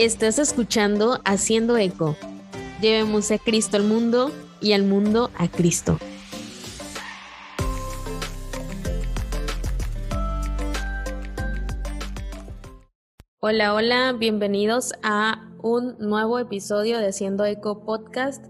Estás escuchando Haciendo Eco. Llevemos a Cristo al mundo y al mundo a Cristo. Hola, hola, bienvenidos a un nuevo episodio de Haciendo Eco Podcast.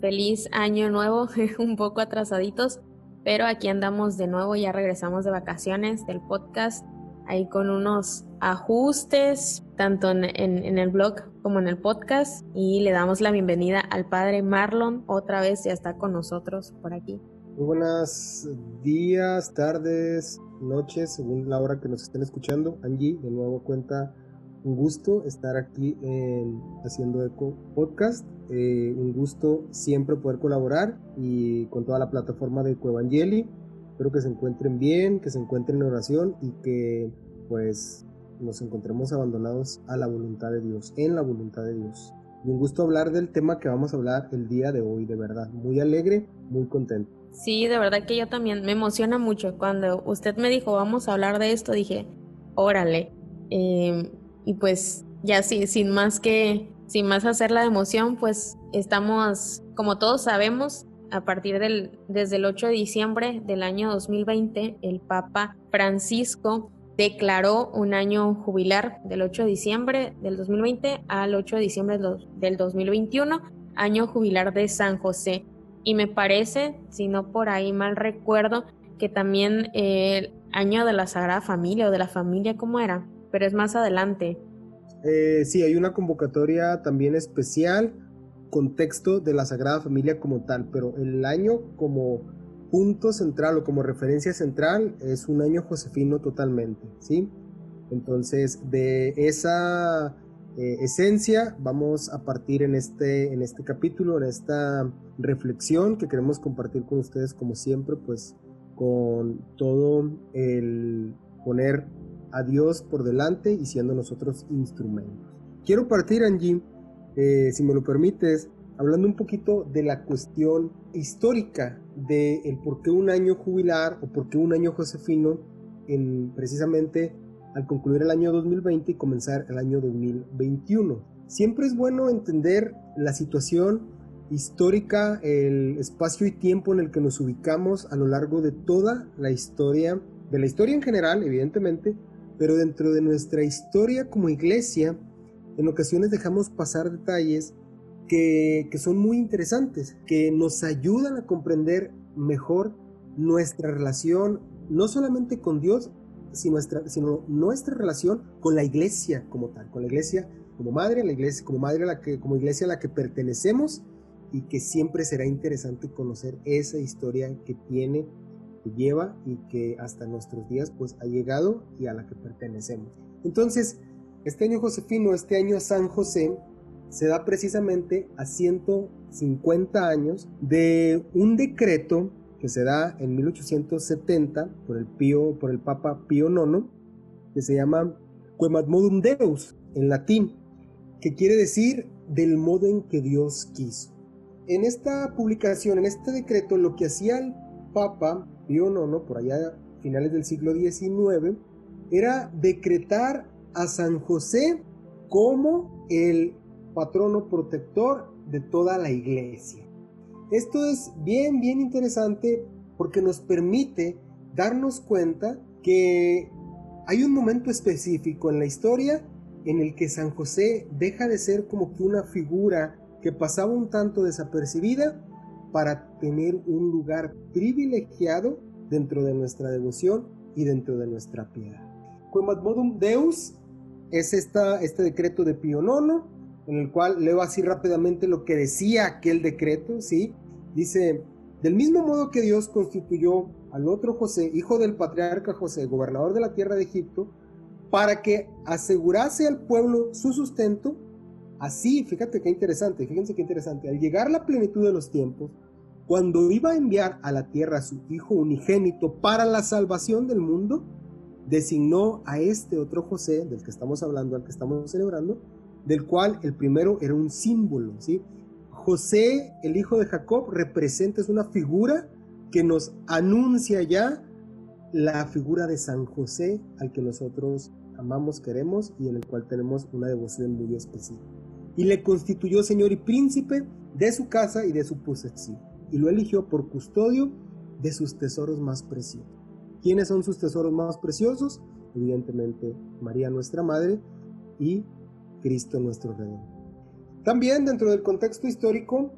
Feliz año nuevo, un poco atrasaditos, pero aquí andamos de nuevo, ya regresamos de vacaciones del podcast ahí con unos ajustes, tanto en, el blog como en el podcast. Y le damos la bienvenida al padre Marlon, otra vez ya está con nosotros por aquí. Muy buenos días, tardes, noches, según la hora que nos estén escuchando. Angie, de nuevo cuenta, un gusto estar aquí en Haciendo Eco Podcast. Eh, un gusto siempre poder colaborar y con toda la plataforma de Cuevangeli Espero que se encuentren bien, que se encuentren en oración y que pues nos encontremos abandonados a la voluntad de Dios, en la voluntad de Dios. Y un gusto hablar del tema que vamos a hablar el día de hoy, de verdad. Muy alegre, muy contento. Sí, de verdad que yo también me emociona mucho. Cuando usted me dijo vamos a hablar de esto, dije, órale. Em, y pues ya sí, sin más que, sin más hacer la emoción, pues estamos, como todos sabemos, a partir del, desde el 8 de diciembre del año 2020, el Papa Francisco declaró un año jubilar del 8 de diciembre del 2020 al 8 de diciembre del 2021, año jubilar de San José. Y me parece, si no por ahí mal recuerdo, que también el año de la Sagrada Familia o de la familia, ¿cómo era? Pero es más adelante. Eh, sí, hay una convocatoria también especial contexto de la Sagrada Familia como tal, pero el año como punto central o como referencia central es un año josefino totalmente, ¿sí? Entonces, de esa eh, esencia vamos a partir en este, en este capítulo, en esta reflexión que queremos compartir con ustedes como siempre, pues con todo el poner a Dios por delante y siendo nosotros instrumentos. Quiero partir, Angie, eh, si me lo permites, hablando un poquito de la cuestión histórica de el por qué un año jubilar o por qué un año josefino en precisamente al concluir el año 2020 y comenzar el año 2021. Siempre es bueno entender la situación histórica, el espacio y tiempo en el que nos ubicamos a lo largo de toda la historia, de la historia en general, evidentemente, pero dentro de nuestra historia como iglesia, en ocasiones dejamos pasar detalles que, son muy interesantes, que nos ayudan a comprender mejor nuestra relación, no solamente con Dios, sino nuestra, sino nuestra relación con la iglesia como tal, con la iglesia como madre, la iglesia como madre a la que, como iglesia a la que pertenecemos y que siempre será interesante conocer esa historia que tiene, que lleva y que hasta nuestros días pues ha llegado y a la que pertenecemos. Entonces, este año Josefino, este año San José, se da precisamente a 150 años de un decreto que se da en 1870 por el, por el Papa Pío IX, que se llama Quemadmodum Deus en latín, que quiere decir del modo en que Dios quiso. En esta publicación, en este decreto, lo que hacía el Papa Pío IX, por allá finales del siglo XIX, era decretar a San José como el patrono protector de toda la iglesia. Esto es bien, bien interesante porque nos permite darnos cuenta que hay un momento específico en la historia en el que San José deja de ser como que una figura que pasaba un tanto desapercibida para tener un lugar privilegiado dentro de nuestra devoción y dentro de nuestra piedad. Quemadmodum Deus es esta, este decreto de Pío IX, en el cual leo así rápidamente lo que decía aquel decreto, ¿sí? Dice, del mismo modo que Dios constituyó al otro José, hijo del patriarca José, gobernador de la tierra de Egipto, para que asegurase al pueblo su sustento, así, fíjate qué interesante, fíjense qué interesante, al llegar la plenitud de los tiempos, cuando iba a enviar a la tierra a su hijo unigénito para la salvación del mundo, designó a este otro José, del que estamos hablando, al que estamos celebrando, del cual el primero era un símbolo, ¿sí? José, el hijo de Jacob, representa, es una figura que nos anuncia ya la figura de San José al que nosotros amamos, queremos y en el cual tenemos una devoción muy especial. Y le constituyó señor y príncipe de su casa y de su posesión, y lo eligió por custodio de sus tesoros más preciosos. ¿Quiénes son sus tesoros más preciosos? Evidentemente María nuestra Madre y Cristo nuestro Redentor. También dentro del contexto histórico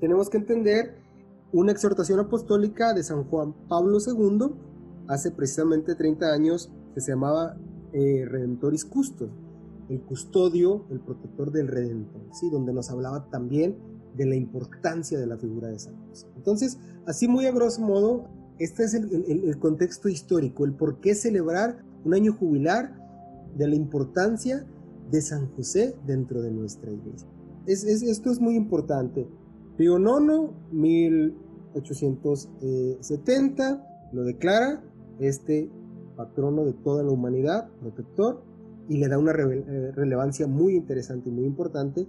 tenemos que entender una exhortación apostólica de San Juan Pablo II hace precisamente 30 años que se llamaba eh, Redentoris Custos, el custodio, el protector del Redentor, ¿sí? donde nos hablaba también de la importancia de la figura de San José. Entonces, así muy a grosso modo, este es el, contexto histórico, el por qué celebrar un año jubilar de la importancia de San José dentro de nuestra iglesia. Es, esto es muy importante. Pío IX, 1870, lo declara este patrono de toda la humanidad, protector, y le da una eh, relevancia muy interesante y muy importante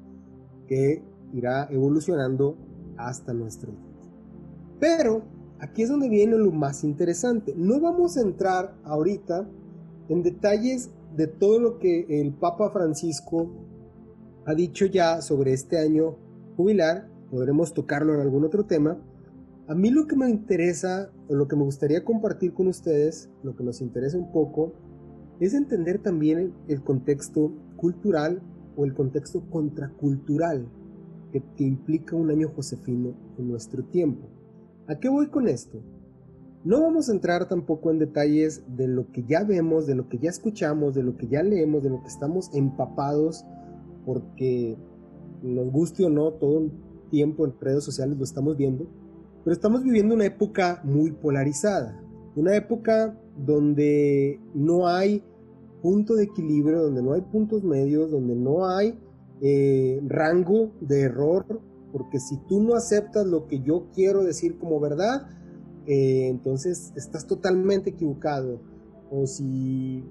que irá evolucionando hasta nuestro día. Pero aquí es donde viene lo más interesante. No vamos a entrar ahorita en detalles de todo lo que el Papa Francisco ha dicho ya sobre este año jubilar. Podremos tocarlo en algún otro tema. A mí lo que me interesa, o lo que me gustaría compartir con ustedes, lo que nos interesa un poco, es entender también el contexto cultural o el contexto contracultural que, implica un año josefino en nuestro tiempo. ¿A qué voy con esto? No vamos a entrar tampoco en detalles de lo que ya vemos, de lo que ya escuchamos, de lo que ya leemos, de lo que estamos empapados, porque nos guste o no, todo el tiempo en redes sociales lo estamos viendo, pero estamos viviendo una época muy polarizada, una época donde no hay punto de equilibrio, donde no hay puntos medios, donde no hay eh, rango de error, porque si tú no aceptas lo que yo quiero decir como verdad, eh, entonces estás totalmente equivocado. O si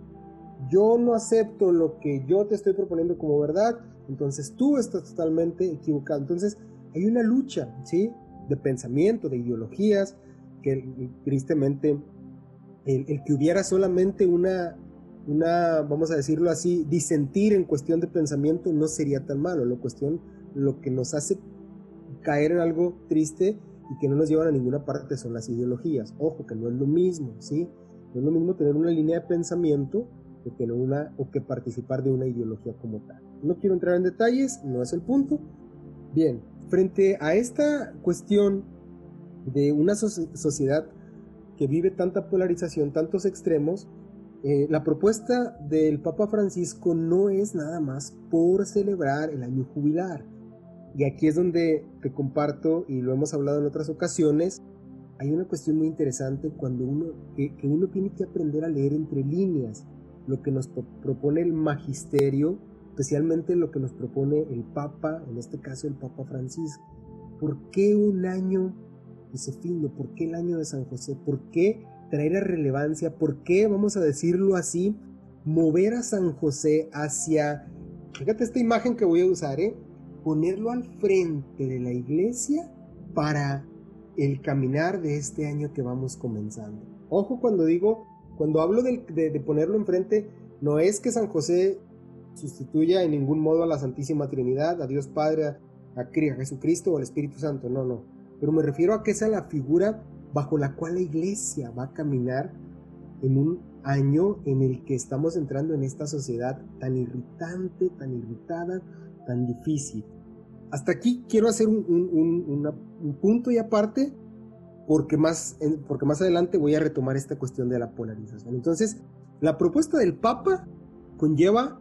yo no acepto lo que yo te estoy proponiendo como verdad, entonces tú estás totalmente equivocado. Entonces hay una lucha, ¿sí? De pensamiento, de ideologías, que tristemente el, el que hubiera solamente una una, vamos a decirlo así, disentir en cuestión de pensamiento no sería tan malo. Lo, cuestión, lo que nos hace caer en algo triste y que no nos llevan a ninguna parte son las ideologías. Ojo, que no es lo mismo, ¿sí? No es lo mismo tener una línea de pensamiento que tener una, o que participar de una ideología como tal. No quiero entrar en detalles, no es el punto. Bien, frente a esta cuestión de una sociedad que vive tanta polarización, tantos extremos, eh, la propuesta del Papa Francisco no es nada más por celebrar el año jubilar. Y aquí es donde te comparto, y lo hemos hablado en otras ocasiones, hay una cuestión muy interesante cuando uno, que, uno tiene que aprender a leer entre líneas lo que nos propone el magisterio, especialmente lo que nos propone el Papa, en este caso el Papa Francisco. ¿Por qué un año Josefino? ¿Por qué el año de San José? ¿Por qué traer a relevancia, ¿por qué, vamos a decirlo así, mover a San José hacia, fíjate esta imagen que voy a usar, ¿eh? Ponerlo al frente de la iglesia para el caminar de este año que vamos comenzando. Ojo cuando digo, cuando hablo de, de, ponerlo enfrente, no es que San José sustituya en ningún modo a la Santísima Trinidad, a Dios Padre, a, a Jesucristo o al Espíritu Santo, no, no. Pero me refiero a que sea la figura bajo la cual la iglesia va a caminar en un año en el que estamos entrando en esta sociedad tan irritante, tan irritada, tan difícil. Hasta aquí quiero hacer un, punto y aparte porque más, porque más adelante voy a retomar esta cuestión de la polarización. Entonces, la propuesta del Papa conlleva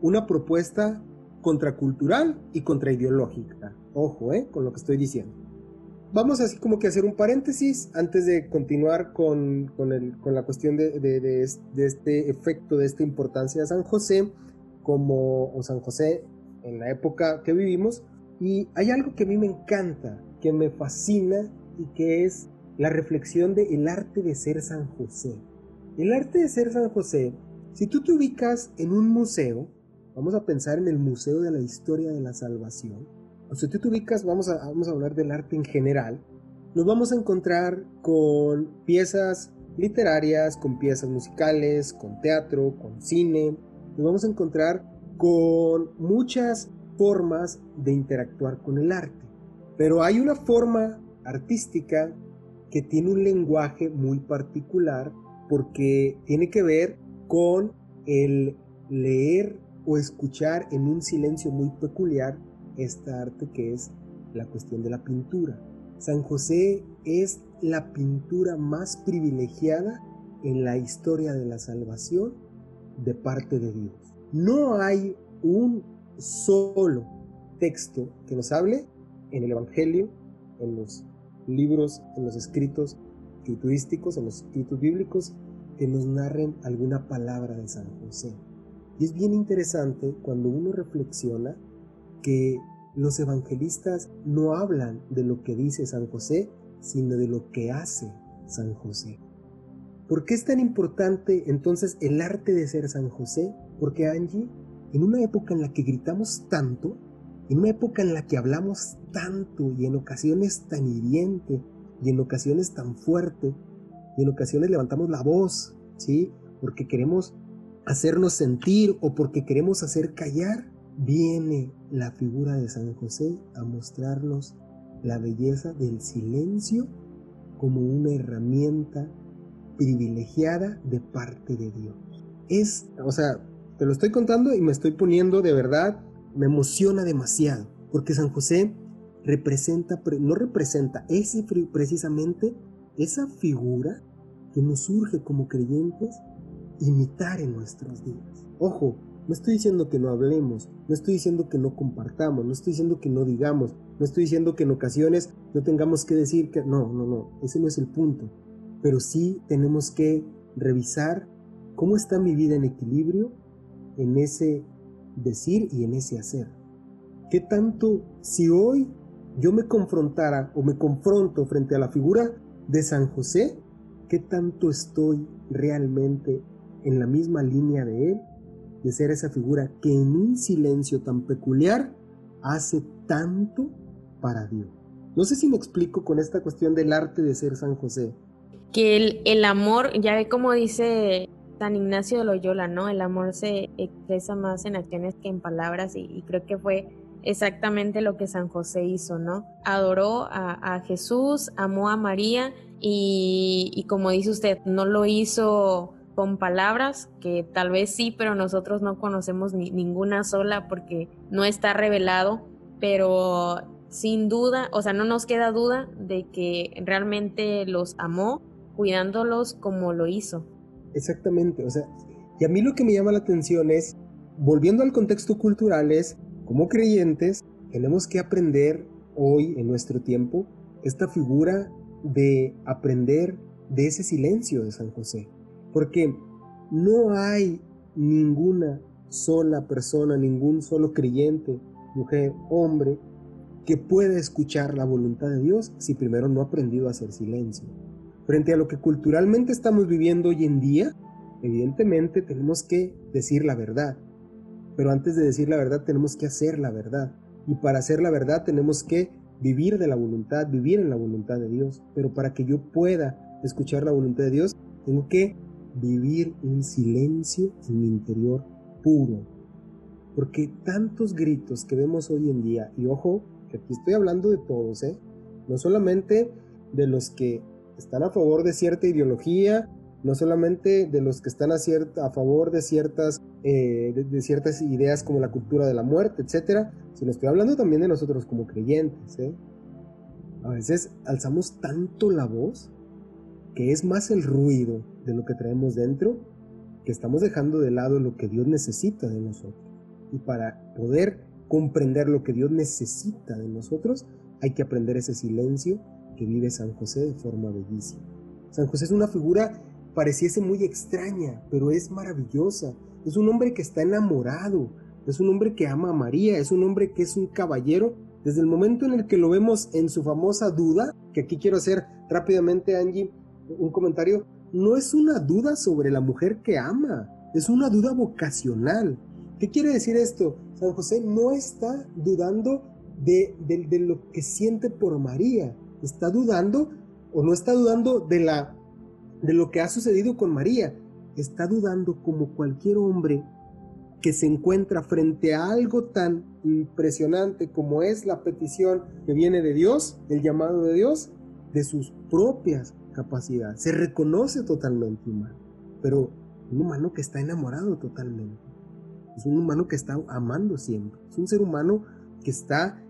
una propuesta contracultural y contraideológica. Ojo, eh, con lo que estoy diciendo vamos así como que hacer un paréntesis antes de continuar con, con, la cuestión de, de, de, este efecto, de esta importancia de San José, como o San José en la época que vivimos. Y hay algo que a mí me encanta, que me fascina y que es la reflexión de arte de ser San José. El arte de ser San José, si tú te ubicas en un museo, vamos a pensar en el Museo de la Historia de la Salvación, o sea, tú te ubicas, vamos a, vamos a hablar del arte en general, nos vamos a encontrar con piezas literarias, con piezas musicales, con teatro, con cine. Nos vamos a encontrar con muchas formas de interactuar con el arte. Pero hay una forma artística que tiene un lenguaje muy particular porque tiene que ver con el leer o escuchar en un silencio muy peculiar esta arte que es la cuestión de la pintura. San José es la pintura más privilegiada en la historia de la salvación de parte de Dios. No hay un solo texto que nos hable en el Evangelio, en los libros, en los escritos escriturísticos, en los escritos bíblicos, que nos narren alguna palabra de San José. Y es bien interesante cuando uno reflexiona que los evangelistas no hablan de lo que dice San José, sino de lo que hace San José. ¿Por qué es tan importante entonces el arte de ser San José? Porque Angie, en una época en la que gritamos tanto, en una época en la que hablamos tanto y en ocasiones tan hiriente y en ocasiones tan fuerte y en ocasiones levantamos la voz, ¿sí? Porque queremos hacernos sentir o porque queremos hacer callar, viene la figura de San José a mostrarnos la belleza del silencio como una herramienta privilegiada de parte de Dios. Es, o sea, te lo estoy contando y me estoy poniendo de verdad me emociona demasiado, porque San José representa, no representa, es precisamente esa figura que nos surge como creyentes imitar en nuestros días. Ojo, no estoy diciendo que no hablemos, no estoy diciendo que no compartamos, no estoy diciendo que no digamos, no estoy diciendo que en ocasiones no tengamos que decir que no, no, no, ese no es el punto. Pero sí tenemos que revisar cómo está mi vida en equilibrio en ese decir y en ese hacer. ¿Qué tanto si hoy yo me confrontara o me confronto frente a la figura de San José, qué tanto estoy realmente en la misma línea de él, de ser esa figura que en un silencio tan peculiar hace tanto para Dios? No sé si me explico con esta cuestión del arte de ser San José. Que el, el amor, ya ve como dice San Ignacio de Loyola, ¿no? El amor se expresa más en acciones que en palabras y, creo que fue exactamente lo que San José hizo, ¿no? Adoró a, Jesús, amó a María y, como dice usted, no lo hizo con palabras, que tal vez sí, pero nosotros no conocemos ni, ninguna sola porque no está revelado, pero sin duda, o sea, no nos queda duda de que realmente los amó cuidándolos como lo hizo. Exactamente, o sea, y a mí lo que me llama la atención es, volviendo al contexto cultural, es, como creyentes, tenemos que aprender hoy, en nuestro tiempo, esta figura de aprender de ese silencio de San José. Porque no hay ninguna sola persona, ningún solo creyente, mujer, hombre, que pueda escuchar la voluntad de Dios si primero no ha aprendido a hacer silencio. Frente a lo que culturalmente estamos viviendo hoy en día, evidentemente tenemos que decir la verdad. Pero antes de decir la verdad tenemos que hacer la verdad. Y para hacer la verdad tenemos que vivir de la voluntad, vivir en la voluntad de Dios. Pero para que yo pueda escuchar la voluntad de Dios, tengo que vivir en silencio en mi interior puro. Porque tantos gritos que vemos hoy en día, y ojo, que aquí estoy hablando de todos, ¿eh? no solamente de los que están a favor de cierta ideología, no solamente de los que están a, a favor de ciertas, eh, de, ciertas ideas como la cultura de la muerte, etcétera, sino estoy hablando también de nosotros como creyentes. ¿eh? A veces alzamos tanto la voz que es más el ruido de lo que traemos dentro que estamos dejando de lado lo que Dios necesita de nosotros. Y para poder comprender lo que Dios necesita de nosotros, hay que aprender ese silencio que vive San José de forma bellísima. San José es una figura pareciese muy extraña, pero es maravillosa. Es un hombre que está enamorado, es un hombre que ama a María, es un hombre que es un caballero. Desde el momento en el que lo vemos en su famosa duda, que aquí quiero hacer rápidamente, Angie, un comentario, no es una duda sobre la mujer que ama, es una duda vocacional. ¿Qué quiere decir esto? San José no está dudando de, de lo que siente por María, está dudando o no está dudando de la de lo que ha sucedido con María. Está dudando como cualquier hombre que se encuentra frente a algo tan impresionante como es la petición que viene de Dios, el llamado de Dios, de sus propias capacidades. Se reconoce totalmente humano, pero un humano que está enamorado totalmente. Es un humano que está amando siempre. Es un ser humano que está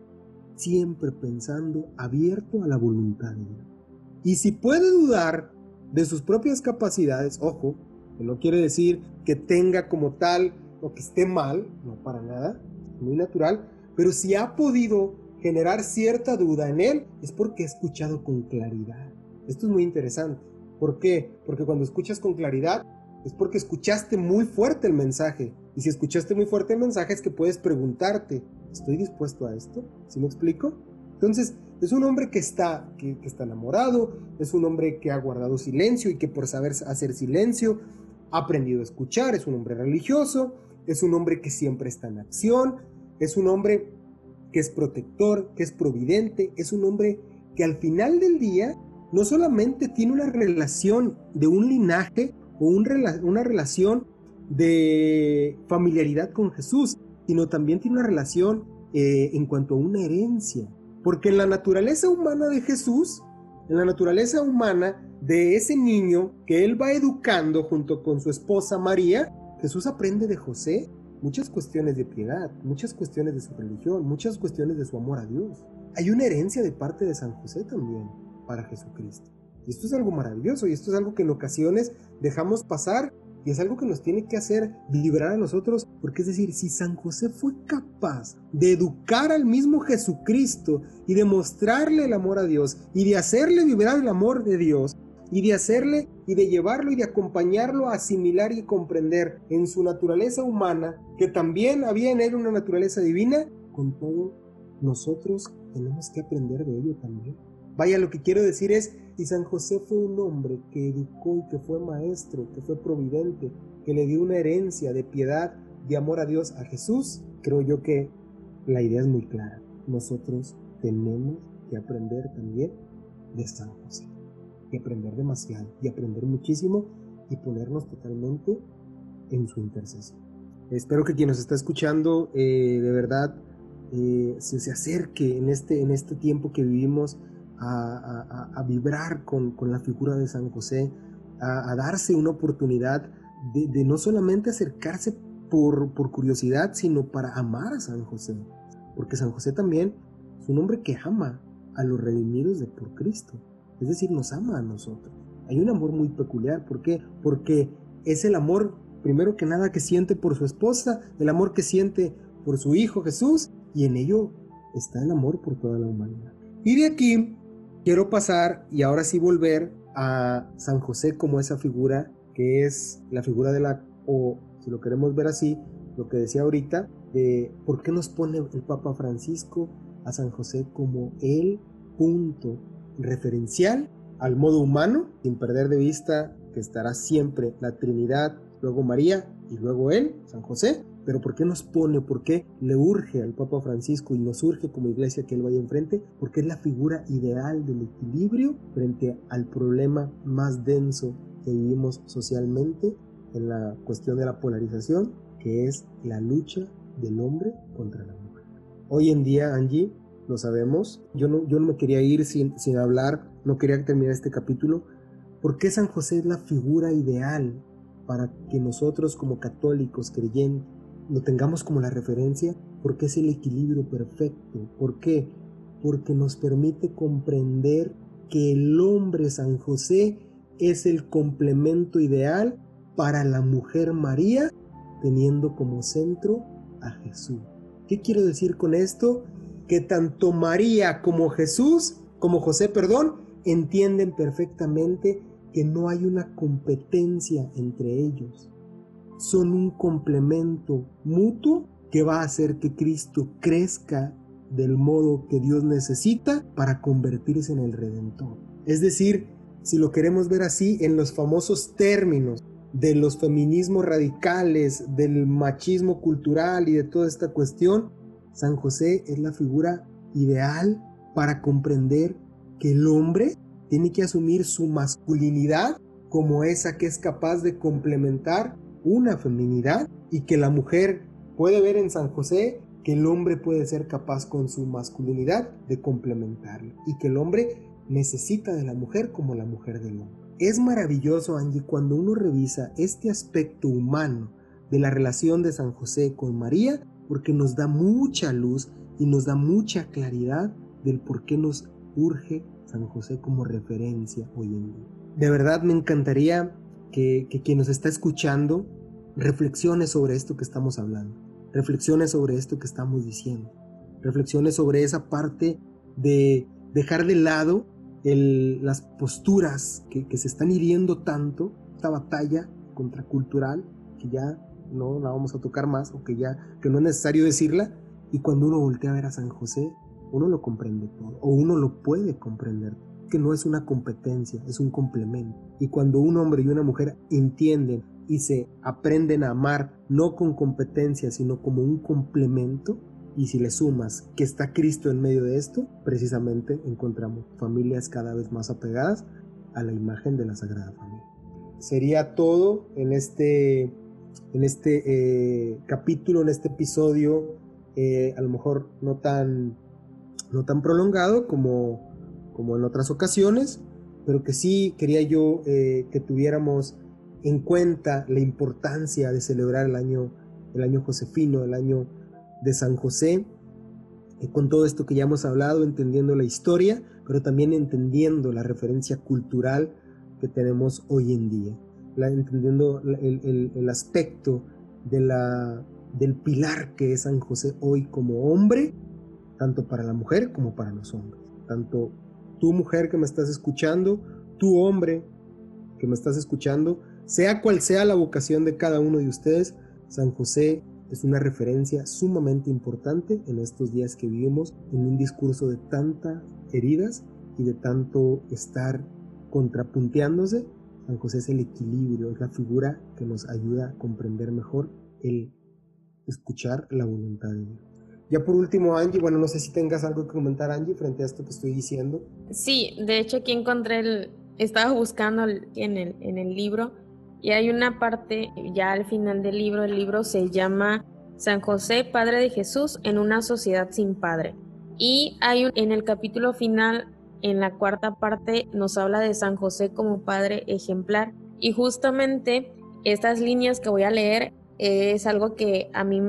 siempre pensando abierto a la voluntad de Dios. Y si puede dudar de sus propias capacidades, ojo, que no quiere decir que tenga como tal o que esté mal, no para nada, muy natural, pero si ha podido generar cierta duda en él, es porque ha escuchado con claridad. Esto es muy interesante. ¿Por qué? Porque cuando escuchas con claridad, es porque escuchaste muy fuerte el mensaje. Y si escuchaste muy fuerte el mensaje es que puedes preguntarte, ¿estoy dispuesto a esto? ¿Sí me explico? Entonces, es un hombre que está, que, que está enamorado, es un hombre que ha guardado silencio y que por saber hacer silencio ha aprendido a escuchar, es un hombre religioso, es un hombre que siempre está en acción, es un hombre que es protector, que es providente, es un hombre que al final del día no solamente tiene una relación de un linaje o una relación de familiaridad con Jesús, sino también tiene una relación eh, en cuanto a una herencia. Porque en la naturaleza humana de Jesús, en la naturaleza humana de ese niño que él va educando junto con su esposa María, Jesús aprende de José muchas cuestiones de piedad, muchas cuestiones de su religión, muchas cuestiones de su amor a Dios. Hay una herencia de parte de San José también para Jesucristo. Y esto es algo maravilloso y esto es algo que en ocasiones dejamos pasar y es algo que nos tiene que hacer vibrar a nosotros, porque es decir, si San José fue capaz de educar al mismo Jesucristo y de mostrarle el amor a Dios y de hacerle vibrar el amor de Dios, y de hacerle y de llevarlo y de acompañarlo a asimilar y comprender en su naturaleza humana, que también había en él una naturaleza divina, con todo nosotros tenemos que aprender de ello también. Vaya, lo que quiero decir es, si San José fue un hombre que educó y que fue maestro, que fue providente, que le dio una herencia de piedad, de amor a Dios, a Jesús, creo yo que la idea es muy clara. Nosotros tenemos que aprender también de San José y aprender demasiado y aprender muchísimo y ponernos totalmente en su intercesión. Espero que quien nos está escuchando eh, de verdad eh, se, acerque en este, en este tiempo que vivimos a, vibrar con, la figura de San José, a, darse una oportunidad de, no solamente acercarse por, por curiosidad, sino para amar a San José. Porque San José también es un hombre que ama a los redimidos de por Cristo es decir, nos ama a nosotros. Hay un amor muy peculiar, ¿por qué? Porque es el amor, primero que nada, que siente por su esposa, el amor que siente por su Hijo Jesús, y en ello está el amor por toda la humanidad. Y de aquí quiero pasar y ahora sí volver a San José como esa figura que es la figura de la, o si lo queremos ver así, lo que decía ahorita, de por qué nos pone el Papa Francisco a San José como el punto referencial al modo humano, sin perder de vista que estará siempre la Trinidad, luego María y luego Él, San José. Pero ¿por qué nos pone, por qué le urge al Papa Francisco y nos urge como iglesia que Él vaya enfrente? Porque es la figura ideal del equilibrio frente al problema más denso que vivimos socialmente en la cuestión de la polarización, que es la lucha del hombre contra la mujer. Hoy en día, Angie, lo sabemos. Yo no, yo no me quería ir sin, sin hablar, no quería terminar este capítulo. porque San José es la figura ideal para que nosotros como católicos creyentes lo tengamos como la referencia? Porque es el equilibrio perfecto. ¿Por qué? Porque nos permite comprender que el hombre San José es el complemento ideal para la mujer María, teniendo como centro a Jesús. ¿Qué quiero decir con esto? que tanto María como Jesús, como José, perdón, entienden perfectamente que no hay una competencia entre ellos. Son un complemento mutuo que va a hacer que Cristo crezca del modo que Dios necesita para convertirse en el Redentor. Es decir, si lo queremos ver así, en los famosos términos de los feminismos radicales, del machismo cultural y de toda esta cuestión, San José es la figura ideal para comprender que el hombre tiene que asumir su masculinidad como esa que es capaz de complementar una feminidad y que la mujer puede ver en San José que el hombre puede ser capaz con su masculinidad de complementarlo y que el hombre necesita de la mujer como la mujer del hombre. Es maravilloso, Angie, cuando uno revisa este aspecto humano de la relación de San José con María, porque nos da mucha luz y nos da mucha claridad del por qué nos urge San José como referencia hoy en día. De verdad me encantaría que, quien nos está escuchando reflexione sobre esto que estamos hablando, reflexione sobre esto que estamos diciendo, reflexione sobre esa parte de dejar de lado las posturas que, se están hiriendo tanto, esta batalla contracultural que ya no la vamos a tocar más o que ya que no es necesario decirla y cuando uno voltea a ver a San José uno lo comprende todo o uno lo puede comprender que no es una competencia, es un complemento. Y cuando un hombre y una mujer entienden y se aprenden a amar no con competencia, sino como un complemento, y si le sumas que está Cristo en medio de esto, precisamente encontramos familias cada vez más apegadas a la imagen de la Sagrada Familia. Sería todo en este, en este eh, capítulo, en este episodio, eh, a lo mejor no tan, no tan prolongado como como en otras ocasiones, pero que sí quería yo eh, que tuviéramos en cuenta la importancia de celebrar el año, el año josefino, el año de San José, eh, con todo esto que ya hemos hablado, entendiendo la historia, pero también entendiendo la referencia cultural que tenemos hoy en día, la, entendiendo el, el, aspecto de la, del pilar que es San José hoy como hombre, tanto para la mujer como para los hombres, tanto tú mujer que me estás escuchando, tú hombre que me estás escuchando, sea cual sea la vocación de cada uno de ustedes, San José es una referencia sumamente importante en estos días que vivimos en un discurso de tantas heridas y de tanto estar contrapunteándose. San José es el equilibrio, es la figura que nos ayuda a comprender mejor el escuchar la voluntad de Dios. Ya por último, Angie, bueno, no sé si tengas algo que comentar, Angie, frente a esto que estoy diciendo. Sí, de hecho aquí encontré el, estaba buscando en el, en el libro y hay una parte ya al final del libro, el libro se llama San José, Padre de Jesús en una sociedad sin padre. Y hay en el capítulo final, en la cuarta parte, nos habla de San José como padre ejemplar. Y justamente estas líneas que voy a leer es algo que a mí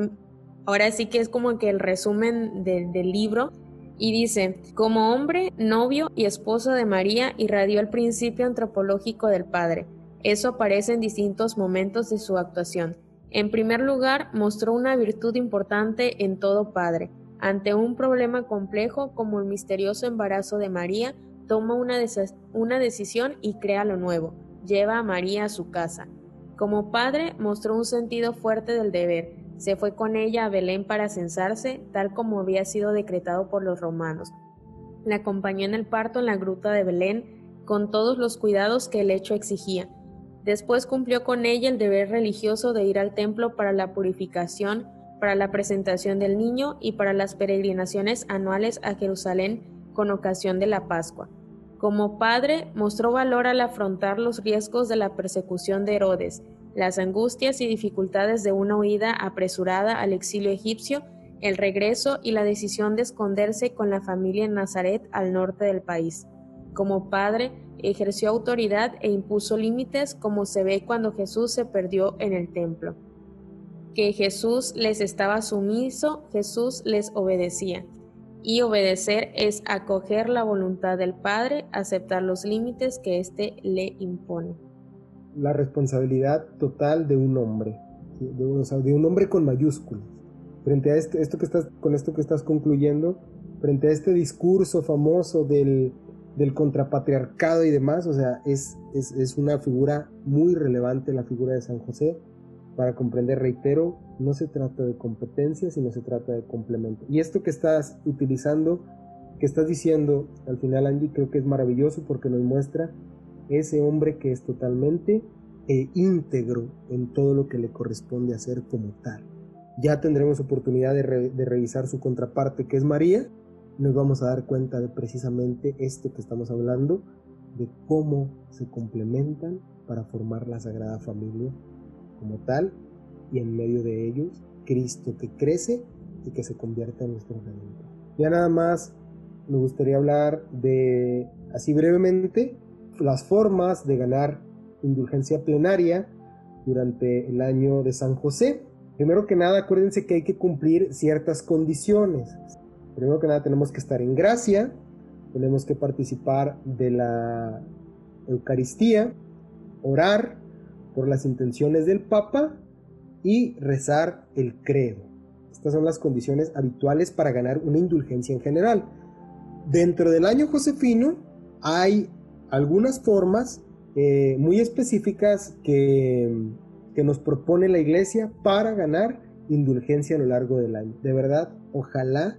Ahora sí que es como que el resumen del libro y dice, como hombre, novio y esposo de María irradió el principio antropológico del Padre. Eso aparece en distintos momentos de su actuación. En primer lugar, mostró una virtud importante en todo padre. Ante un problema complejo como el misterioso embarazo de María, toma una, una decisión y crea lo nuevo. Lleva a María a su casa. Como padre, mostró un sentido fuerte del deber se fue con ella a Belén para censarse, tal como había sido decretado por los romanos. La acompañó en el parto en la gruta de Belén, con todos los cuidados que el hecho exigía. Después cumplió con ella el deber religioso de ir al templo para la purificación, para la presentación del niño y para las peregrinaciones anuales a Jerusalén con ocasión de la Pascua. Como padre, mostró valor al afrontar los riesgos de la persecución de Herodes, las angustias y dificultades de una huida apresurada al exilio egipcio, el regreso y la decisión de esconderse con la familia en Nazaret al norte del país. Como padre, ejerció autoridad e impuso límites como se ve cuando Jesús se perdió en el templo. Que Jesús les estaba sumiso, Jesús les obedecía. Y obedecer es acoger la voluntad del Padre, aceptar los límites que éste le impone la responsabilidad total de un hombre, de, un hombre con mayúsculas. Frente a este, esto que estás, con esto que estás concluyendo, frente a este discurso famoso del, del contrapatriarcado y demás, o sea, es, es, es, una figura muy relevante la figura de San José. Para comprender, reitero, no se trata de competencia, sino se trata de complemento. Y esto que estás utilizando, que estás diciendo, al final Angie, creo que es maravilloso porque nos muestra ese hombre que es totalmente eh, íntegro en todo lo que le corresponde hacer como tal. Ya tendremos oportunidad de, revisar su contraparte que es María. Nos vamos a dar cuenta de precisamente esto que estamos hablando, de cómo se complementan para formar la Sagrada Familia como tal y en medio de ellos Cristo que crece y que se convierte en nuestro Redentor. Ya nada más me gustaría hablar de, así brevemente, las formas de ganar indulgencia plenaria durante el año de San José. Primero que nada, acuérdense que hay que cumplir ciertas condiciones. Primero que nada, tenemos que estar en gracia, tenemos que participar de la Eucaristía, orar por las intenciones del Papa y rezar el credo. Estas son las condiciones habituales para ganar una indulgencia en general. Dentro del año josefino hay algunas formas eh, muy específicas que, que nos propone la iglesia para ganar indulgencia a lo largo del año. De verdad, ojalá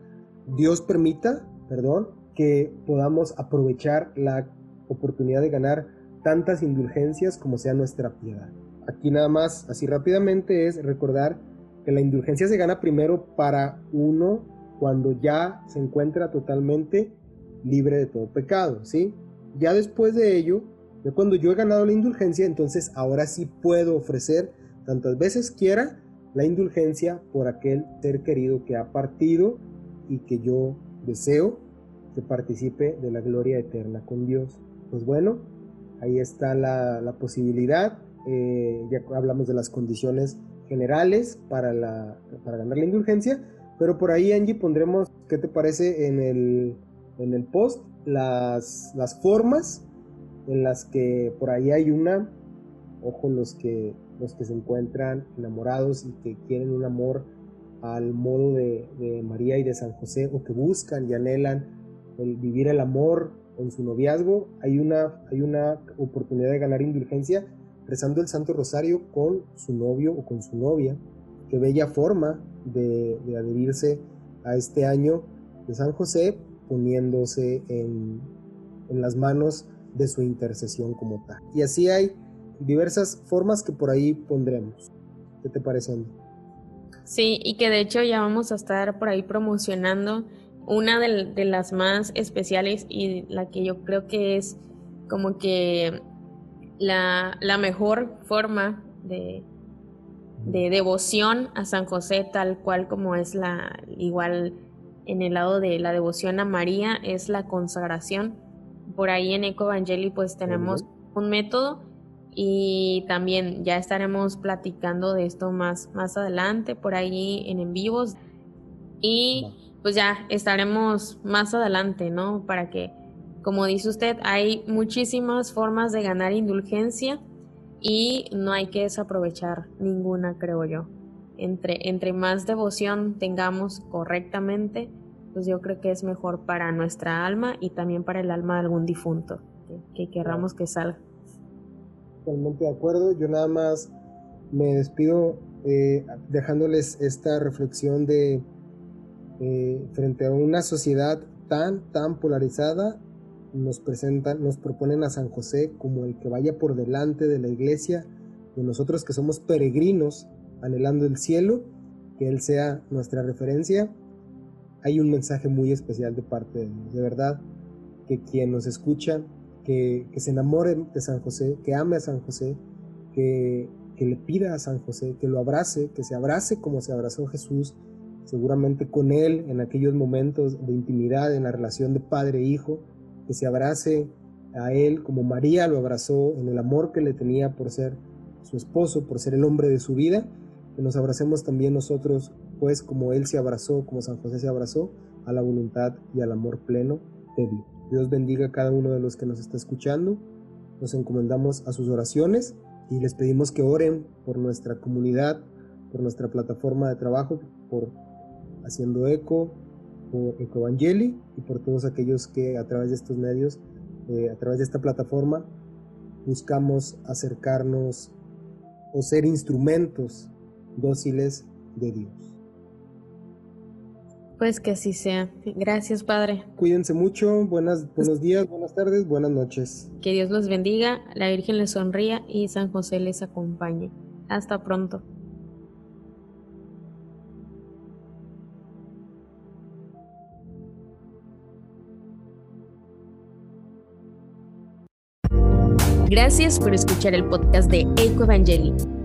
Dios permita, perdón, que podamos aprovechar la oportunidad de ganar tantas indulgencias como sea nuestra piedad. Aquí nada más, así rápidamente, es recordar que la indulgencia se gana primero para uno cuando ya se encuentra totalmente libre de todo pecado, ¿sí? Ya después de ello, ya cuando yo he ganado la indulgencia, entonces ahora sí puedo ofrecer tantas veces quiera la indulgencia por aquel ser querido que ha partido y que yo deseo que participe de la gloria eterna con Dios. Pues bueno, ahí está la, posibilidad. Eh, ya hablamos de las condiciones generales para, para ganar la indulgencia, pero por ahí Angie pondremos, ¿qué te parece en el, en el post? Las, las formas en las que por ahí hay una, ojo los que, los que se encuentran enamorados y que quieren un amor al modo de, de María y de San José o que buscan y anhelan el vivir el amor con su noviazgo, hay una, hay una oportunidad de ganar indulgencia rezando el Santo Rosario con su novio o con su novia. Qué bella forma de, adherirse a este año de San José poniéndose en, las manos de su intercesión como tal. Y así hay diversas formas que por ahí pondremos. ¿Qué te parece, Andy? Sí, y que de hecho ya vamos a estar por ahí promocionando una de, las más especiales y la que yo creo que es como que la, mejor forma de, de, devoción a San José, tal cual como es la, igual en el lado de la devoción a María, es la consagración. Por ahí en Eco Evangeli pues tenemos un método y también ya estaremos platicando de esto más, más adelante, por ahí en en vivos. Y pues ya estaremos más adelante, ¿no? Para que, como dice usted, hay muchísimas formas de ganar indulgencia y no hay que desaprovechar ninguna, creo yo. Entre, entre más devoción tengamos correctamente, pues yo creo que es mejor para nuestra alma y también para el alma de algún difunto que, querramos que salga. Totalmente de acuerdo. Yo nada más me despido eh, dejándoles esta reflexión de eh, frente a una sociedad tan, tan polarizada, nos presentan, nos proponen a San José como el que vaya por delante de la iglesia, de nosotros que somos peregrinos anhelando el cielo, que Él sea nuestra referencia. Hay un mensaje muy especial de parte de Dios, de verdad, que quien nos escucha, que, se enamore de San José, que ame a San José, que, que le pida a San José, que lo abrace, que se abrace como se abrazó Jesús, seguramente con Él en aquellos momentos de intimidad en la relación de padre e hijo, que se abrace a Él como María lo abrazó en el amor que le tenía por ser su esposo, por ser el hombre de su vida, que nos abracemos también nosotros, pues como Él se abrazó, como San José se abrazó, a la voluntad y al amor pleno de Dios. Dios bendiga a cada uno de los que nos está escuchando. Nos encomendamos a sus oraciones y les pedimos que oren por nuestra comunidad, por nuestra plataforma de trabajo, por haciendo eco por Ecovangeli y por todos aquellos que a través de estos medios, eh, a través de esta plataforma, buscamos acercarnos o ser instrumentos dóciles de Dios. Pues que así sea. Gracias, Padre. Cuídense mucho. Buenas, buenos días, buenas tardes, buenas noches. Que Dios los bendiga, la Virgen les sonría y San José les acompañe. Hasta pronto. Gracias por escuchar el podcast de Eco Evangeli.